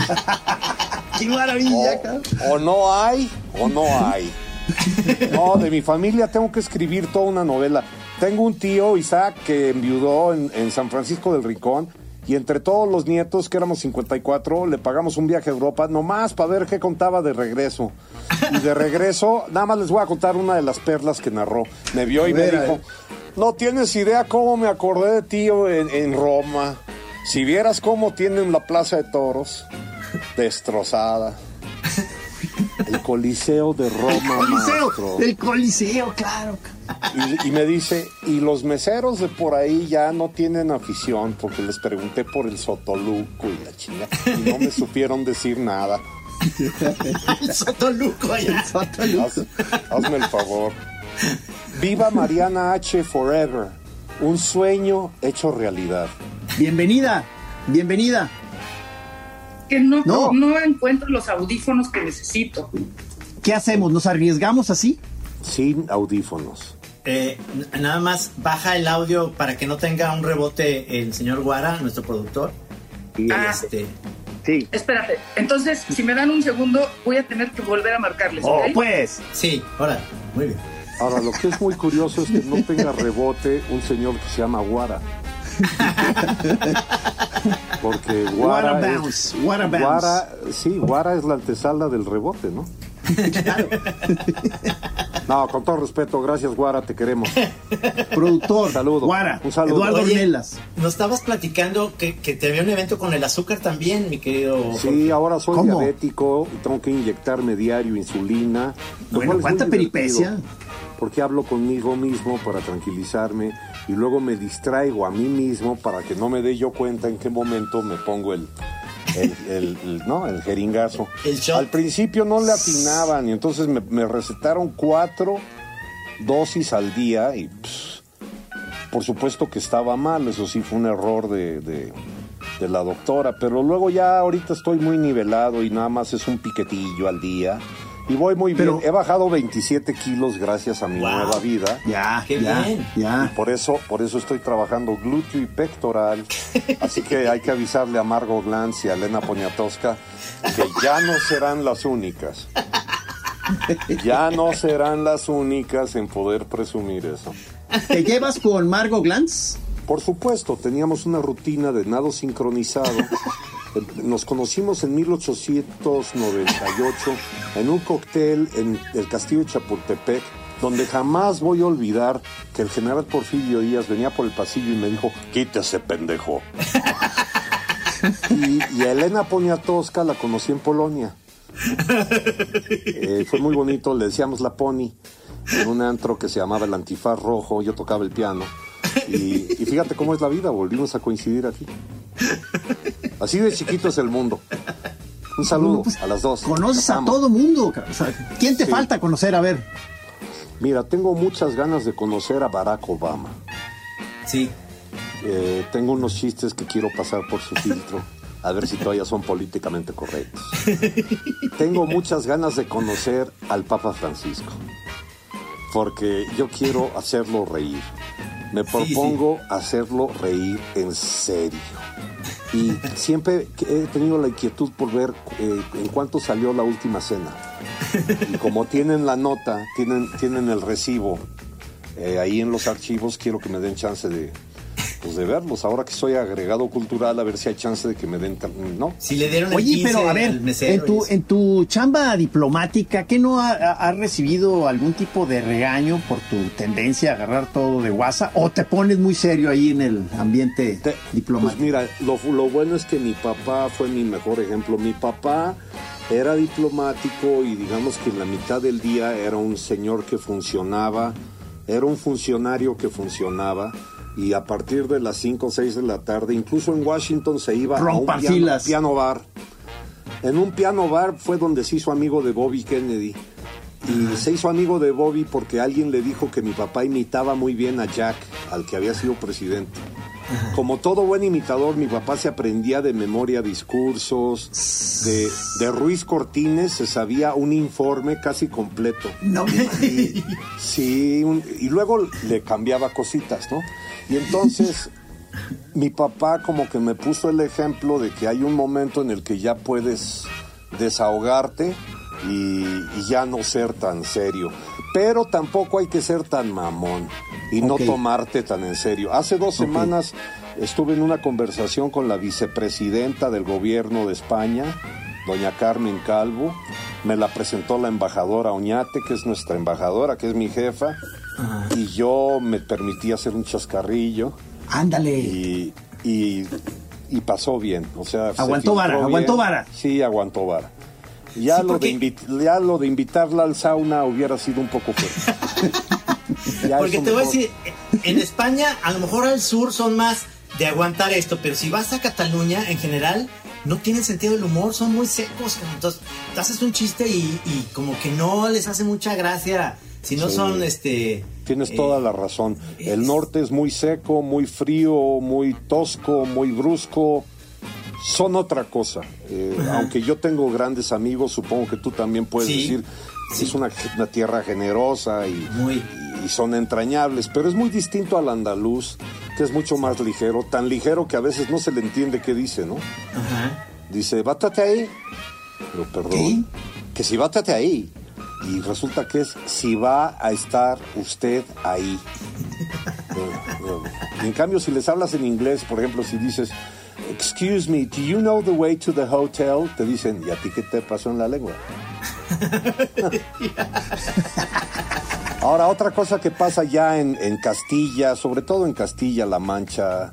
¡Qué maravilla! O, o no hay, o no hay. No, de mi familia tengo que escribir toda una novela. Tengo un tío, Isaac, que enviudó en, en San Francisco del Rincón. Y entre todos los nietos, que éramos 54, le pagamos un viaje a Europa, nomás para ver qué contaba de regreso. Y de regreso, nada más les voy a contar una de las perlas que narró. Me vio y me dijo, no tienes idea cómo me acordé de tío en, en Roma. Si vieras cómo tienen la plaza de toros, destrozada. El Coliseo de Roma. Coliseo, maestro. el Coliseo, claro. Y, y me dice, y los meseros de por ahí ya no tienen afición, porque les pregunté por el Sotoluco y la chinga, y no me supieron decir nada. El Sotoluco allá. Haz- hazme el favor. Viva Mariana H. Forever. Un sueño hecho realidad. Bienvenida, bienvenida. Que no, No. no. encuentro los audífonos que necesito. ¿Qué hacemos? ¿Nos arriesgamos así? Sin audífonos. Eh, nada más baja el audio para que no tenga un rebote el señor Guara, nuestro productor. Y Ah. este, Sí. Espérate. Entonces, si me dan un segundo, voy a tener que volver a marcarles. Oh, pues. sí, ahora, muy bien. Ahora, lo que es muy curioso es que no tenga rebote un señor que se llama Guara. Porque Guara, What a es- bounce, what a bounce. Guara, sí, Guara es la antesala del rebote, ¿no? No, con todo respeto, gracias Guara, te queremos. Productor, Saludo. Guara, Un saludo. Eduardo Oye. Nos estabas platicando que, que te había un evento con el azúcar también, mi querido. Sí, ahora soy ¿Cómo? diabético y tengo que inyectarme diario insulina. Bueno, es ¿cuánta peripecia? Porque hablo conmigo mismo para tranquilizarme y luego me distraigo a mí mismo para que no me dé yo cuenta en qué momento me pongo el, el, el- el- ¿no? el jeringazo. El. Al principio no le atinaban y entonces me, me recetaron cuatro dosis al día y pss, por supuesto que estaba mal, eso sí fue un error de, de- de la doctora, pero luego ya ahorita estoy muy nivelado y nada más es un piquetillo al día y voy muy Pero- bien. He bajado 27 kilos gracias a mi Wow. nueva vida. Ya, Qué ya, bien. Y ya. por eso, por eso estoy trabajando glúteo y pectoral. Así que hay que avisarle a Margot Glantz y a Elena Poniatowska que ya no serán las únicas. Ya no serán las únicas en poder presumir eso. ¿Te llevas con Margot Glantz? Por supuesto, teníamos una rutina de nado sincronizado Nos conocimos en 1898 en un cóctel en el castillo de Chapultepec, donde jamás voy a olvidar que el general Porfirio Díaz venía por el pasillo y me dijo, quítese pendejo. y, y a Elena Poniatowska la conocí en Polonia. Eh, fue muy bonito, le decíamos la Pony, en un antro que se llamaba el Antifaz Rojo, yo tocaba el piano. Y, y fíjate cómo es la vida, volvimos a coincidir aquí. Así de chiquito es el mundo. Un saludo pues, a las dos. Conoces a todo mundo. o sea, ¿Quién te Sí. falta conocer? A ver. Mira, tengo muchas ganas de conocer a Barack Obama. Sí. Eh, tengo unos chistes que quiero pasar por su filtro, a ver si todavía son políticamente correctos. Tengo muchas ganas de conocer al Papa Francisco, porque yo quiero hacerlo reír. Me Sí, propongo hacerlo reír en serio. Y siempre he tenido la inquietud por ver eh, en cuánto salió la última cena. Y como tienen la nota, tienen, tienen el recibo eh, ahí en los archivos, quiero que me den chance de, pues de verlos. Ahora que soy agregado cultural, a ver si hay chance de que me den... ¿No? Si le dieron el Oye, 15 pero a ver, en tu, en tu chamba diplomática, ¿qué no ha- recibido algún tipo de regaño por tu tendencia a agarrar todo de guasa? ¿O te pones muy serio ahí en el ambiente Te- Pues diplomático? mira, lo, lo bueno es que mi papá fue mi mejor ejemplo. Mi papá era diplomático y digamos que en la mitad del día era un señor que funcionaba, era un funcionario que funcionaba y a partir de las 5 o 6 de la tarde, incluso en Washington se iba a un piano, bar. En un piano bar fue donde se hizo amigo de Bobby Kennedy. Y se hizo amigo de Bobby porque alguien le dijo que mi papá imitaba muy bien a Jack, al que había sido presidente. Como todo buen imitador, mi papá se aprendía de memoria discursos. De, de Ruiz Cortines se sabía un informe casi completo. No, Y, sí, un- y luego le cambiaba cositas, ¿no? Y entonces mi papá como que me puso el ejemplo de que hay un momento en el que ya puedes desahogarte y, y ya no ser tan serio. Pero tampoco hay que ser tan mamón y no tomarte tan en serio. Hace dos semanas estuve en una conversación con la vicepresidenta del gobierno de España, doña Carmen Calvo. Me la presentó la embajadora Oñate, que es nuestra embajadora, que es mi jefa. Y yo me permití hacer un chascarrillo ándale. y, y, y pasó bien. O sea, se Aguantó vara, aguantó vara. Sí, aguantó vara. Ya, Sí, lo porque- de ya lo de invitarla al sauna hubiera sido un poco fuerte. Porque te voy a decir, en España, a lo mejor al sur son más de aguantar esto, pero si vas a Cataluña, en general, no tienen sentido del humor, son muy secos. Entonces, te haces un chiste y, y como que no les hace mucha gracia. Si no Sí. son, este... Tienes eh, toda la razón. El es- norte es muy seco, muy frío, muy tosco, muy brusco. Son otra cosa. Eh, aunque yo tengo grandes amigos, supongo que tú también puedes Sí, decir, sí. es una, una tierra generosa y, Muy. y son entrañables, pero es muy distinto al andaluz, que es mucho más ligero, tan ligero que a veces no se le entiende qué dice, ¿no? Ajá. Dice, bátate ahí. Pero perdón. Que si bátate ahí. Y resulta que es si va a estar usted ahí. Eh, eh, en cambio, si les hablas en inglés, por ejemplo, si dices, excuse me, do you know the way to the hotel? Te dicen, ¿y a ti qué te pasó en la lengua? Ahora, otra cosa que pasa ya en, en Castilla, sobre todo en Castilla-La Mancha,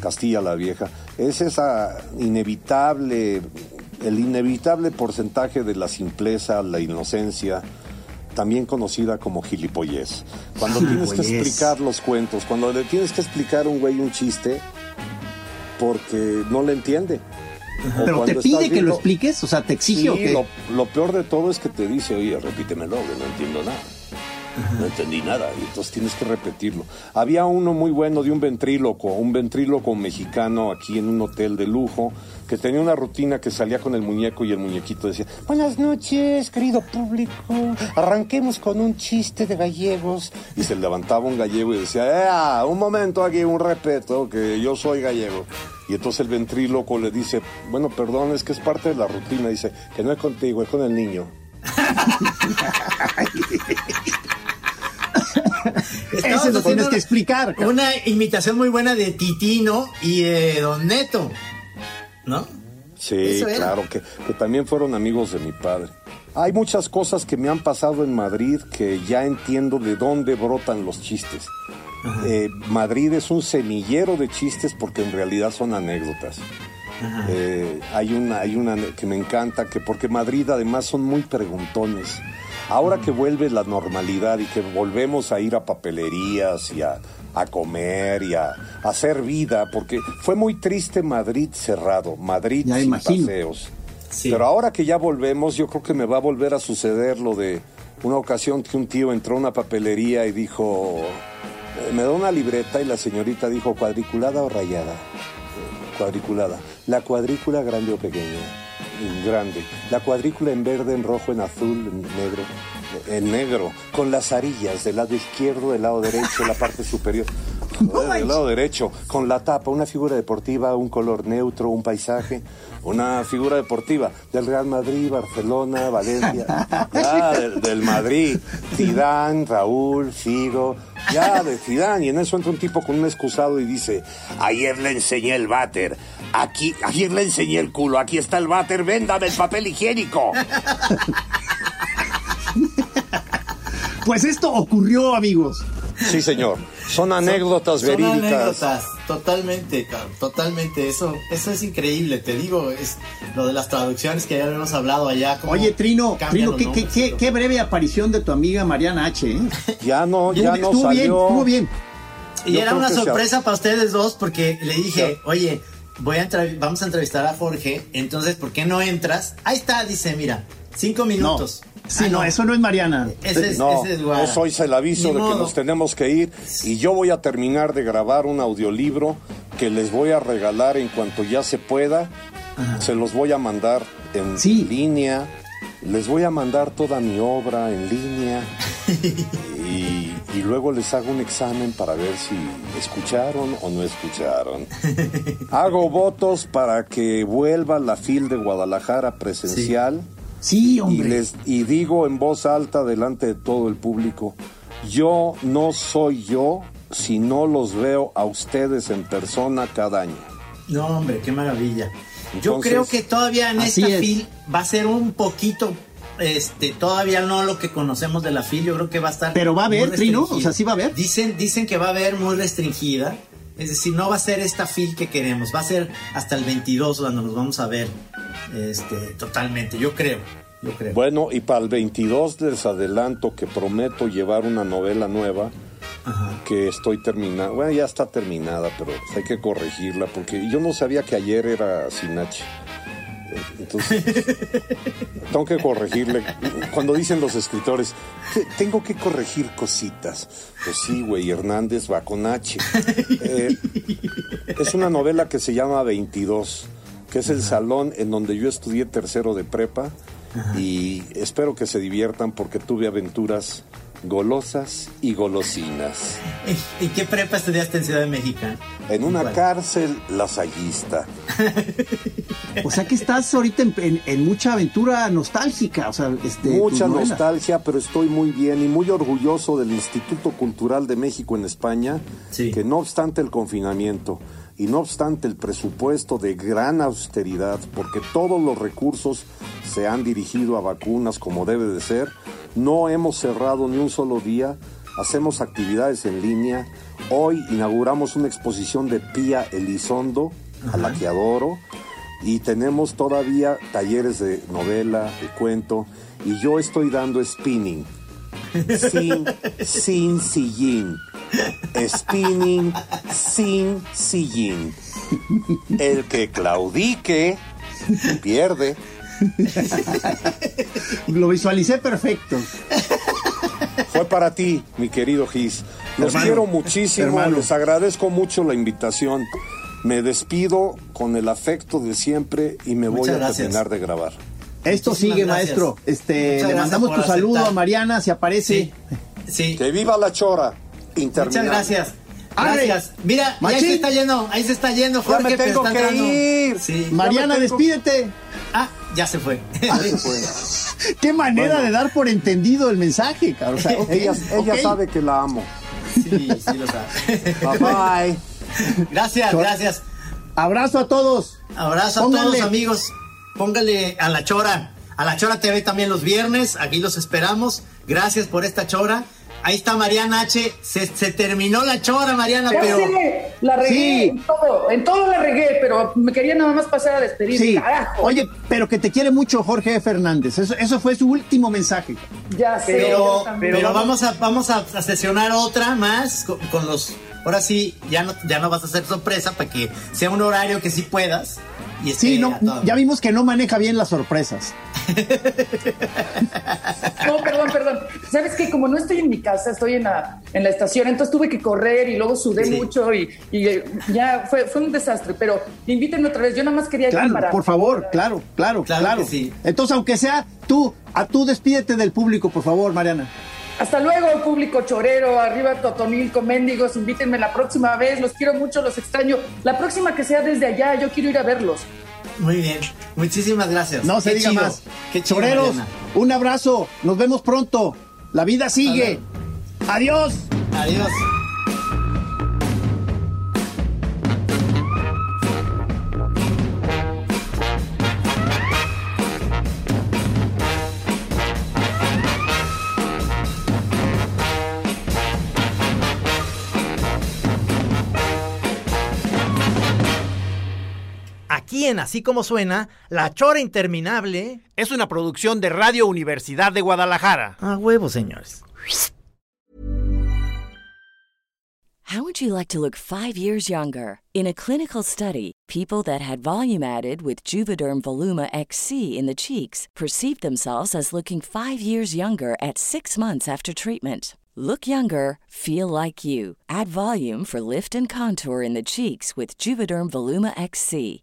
Castilla la Vieja, es esa inevitable, el inevitable porcentaje de la simpleza, la inocencia, también conocida como gilipollez. Cuando tienes que explicar los cuentos, cuando le tienes que explicar a un güey un chiste, porque no le entiende. O Pero te pide estás que lo viendo- expliques, o sea, te exige Sí, o qué? lo, lo peor de todo es que te dice, oye, repítemelo, que no entiendo nada. No entendí nada, y entonces tienes que repetirlo. Había uno muy bueno de un ventríloco, un ventríloco mexicano aquí en un hotel de lujo, que tenía una rutina que salía con el muñeco y el muñequito decía, buenas noches, querido público, arranquemos con un chiste de gallegos. Y se levantaba un gallego y decía, ¡eh! Un momento aquí, un respeto, que yo soy gallego. Y entonces el ventríloco le dice, bueno, perdón, es que es parte de la rutina. Dice, que no es contigo, es con el niño. Estamos Ese lo tienes que explicar. Una imitación muy buena de Titino y de Don Neto, ¿no? Sí, claro, que, que también fueron amigos de mi padre. Hay muchas cosas que me han pasado en Madrid que ya entiendo de dónde brotan los chistes. Eh, Madrid es un semillero de chistes porque en realidad son anécdotas. Eh, hay una, hay una que me encanta, que porque Madrid además son muy preguntones. Ahora que vuelve la normalidad y que volvemos a ir a papelerías y a, a comer y a, a hacer vida, porque fue muy triste Madrid cerrado, Madrid Ya sin imagino. paseos. Sí. Pero ahora que ya volvemos, yo creo que me va a volver a suceder lo de una ocasión que un tío entró a una papelería y dijo, eh, me da una libreta y la señorita dijo, cuadriculada o rayada. Eh, Cuadriculada. La cuadrícula grande o pequeña. Mm, Grande. La cuadrícula en verde, en rojo, en azul, en negro. En negro, con las arillas del lado izquierdo, del lado derecho, la parte superior. Joder, del lado derecho, con la tapa, una figura deportiva, un color neutro, un paisaje, una figura deportiva del Real Madrid, Barcelona, Valencia, ya del, del Madrid, Zidane, Raúl, Figo, ya de Zidane, y en eso entra un tipo con un excusado y dice, ayer le enseñé el váter, aquí, ayer le enseñé el culo, aquí está el váter, véndame el papel higiénico. Pues esto ocurrió, amigos. Sí, señor, son anécdotas Son verídicas. anécdotas, totalmente, totalmente. Eso, eso es increíble, te digo, es lo de las traducciones que ya habíamos hablado allá. Oye, Trino, Trino, qué, qué, nombres, qué, pero- qué breve aparición de tu amiga Mariana H. ¿eh? Ya no, ya Estuvo- no estuvo bien, salió. estuvo bien. Y Yo era una sorpresa para ustedes dos porque le dije, oye, voy a vamos a entrevistar a Jorge, entonces, ¿por qué no entras? Ahí está, dice, mira, cinco No. minutos. Sí, Ah, no, eso no es Mariana. Ese es, No, ese es Guara. no el aviso Ni de que nos tenemos que ir y yo voy a terminar de grabar un audiolibro que les voy a regalar en cuanto ya se pueda. Se los voy a mandar en Sí. línea. Les voy a mandar toda mi obra en línea. y, y luego les hago un examen para ver si escucharon o no escucharon. Hago votos para que vuelva la FIL de Guadalajara presencial. Sí, Y, hombre. les, y digo en voz alta delante de todo el público, yo no soy yo si no los veo a ustedes en persona cada año. No, hombre, qué maravilla. Yo creo que todavía en esta es. FIL va a ser un poquito, este, todavía no lo que conocemos de la FIL, yo creo que va a estar. Pero va a haber, Trino, o sea, sí va a haber. Dicen, dicen que va a haber muy restringida, es decir, no va a ser esta FIL que queremos, va a ser hasta el 22 cuando nos vamos a ver, este, totalmente, yo creo, yo creo. Bueno, y para el 22 les adelanto que prometo llevar una novela nueva Ajá. que estoy terminando. Bueno, ya está terminada, pero hay que corregirla porque yo no sabía que ayer era sin H. Eh, Entonces, tengo que corregirle. Cuando dicen los escritores, "Te- tengo que corregir cositas. Pues sí, güey, Hernández va con H. Eh, es una novela que se llama 22, que es el salón en donde yo estudié tercero de prepa y espero que se diviertan porque tuve aventuras golosas y golosinas. ¿Y qué prepa estudiaste en Ciudad de México? En una ¿Cuál? cárcel lasallista. O sea que estás ahorita en, en- en mucha aventura nostálgica. O sea, este, Mucha nostalgia, pero estoy muy bien y muy orgulloso del Instituto Cultural de México en España, Sí. que no obstante el confinamiento y no obstante el presupuesto de gran austeridad, porque todos los recursos se han dirigido a vacunas como debe de ser, no hemos cerrado ni un solo día, hacemos actividades en línea. Hoy inauguramos una exposición de Pía Elizondo, a la que adoro, y tenemos todavía talleres de novela, de cuento, y yo estoy dando spinning. Sin, sin sillín. Spinning sin sillín. El que claudique pierde. Lo visualicé perfecto. Fue para ti, mi querido Gis. Los Hermano, quiero muchísimo, hermano. les agradezco mucho la invitación. Me despido con el afecto de siempre y me voy a gracias. terminar de grabar. Esto Muchísimas sigue, gracias. maestro. Este, Muchas le mandamos tu saludo aceptar. a Mariana, si aparece. Sí, sí. Que viva la chora. Muchas gracias. Gracias. Mira, ahí se está yendo, ahí se está yendo, Ya me Jorge, tengo que ir. Sí. Mariana, tengo- despídete. Ah, ya se fue. Qué manera de dar por entendido el mensaje, cabrón. O sea, ok, Ella, sabe que la amo. sí, sí lo sabe. Bye bye. Gracias, Chor- gracias. Abrazo a todos. Abrazo a todos, amigos. Póngale a la Chora. A la Chora TV también los viernes. Aquí los esperamos. Gracias por esta Chora. Ahí está Mariana H. Se, terminó la chora, Mariana, pero. la regué en todo. En todo la regué, pero me quería nada más pasar a despedir. Sí. Oye, pero que te quiere mucho Jorge Fernández. Eso, eso fue su último mensaje. Ya sé. Pero, pero vamos a, vamos a, sesionar otra más con, los. Ahora sí, ya no, ya no vas a hacer sorpresa para que sea un horario que sí puedas. Y sí, no, ya vimos que no maneja bien las sorpresas. no, perdón, perdón. ¿Sabes qué? Como no estoy en mi casa, estoy en la, en la estación, entonces tuve que correr y luego sudé mucho y, ya fue, fue un desastre. Pero invítenme otra vez, yo nada más quería claro, Por favor, claro, claro, claro. sí. Entonces, aunque sea tú, a tú despídete del público, por favor, Mariana. Hasta luego, público chorero, arriba Totonilco, mendigos, invítenme la próxima vez, los quiero mucho, los extraño. La próxima que sea desde allá, yo quiero ir a verlos. Muy bien, muchísimas gracias. No se diga más. Qué Choreros, un abrazo, nos vemos pronto. La vida sigue. Adiós. Adiós. En Así como suena, La Chora Interminable es una producción de Radio Universidad de Guadalajara. A huevo, señores. How would you like to look five years younger? In a clinical study, people that had volume added with Juvederm Voluma XC in the cheeks perceived themselves as looking five years younger at six months after treatment. Look younger, feel like you. Add volume for lift and contour in the cheeks with Juvederm Voluma XC.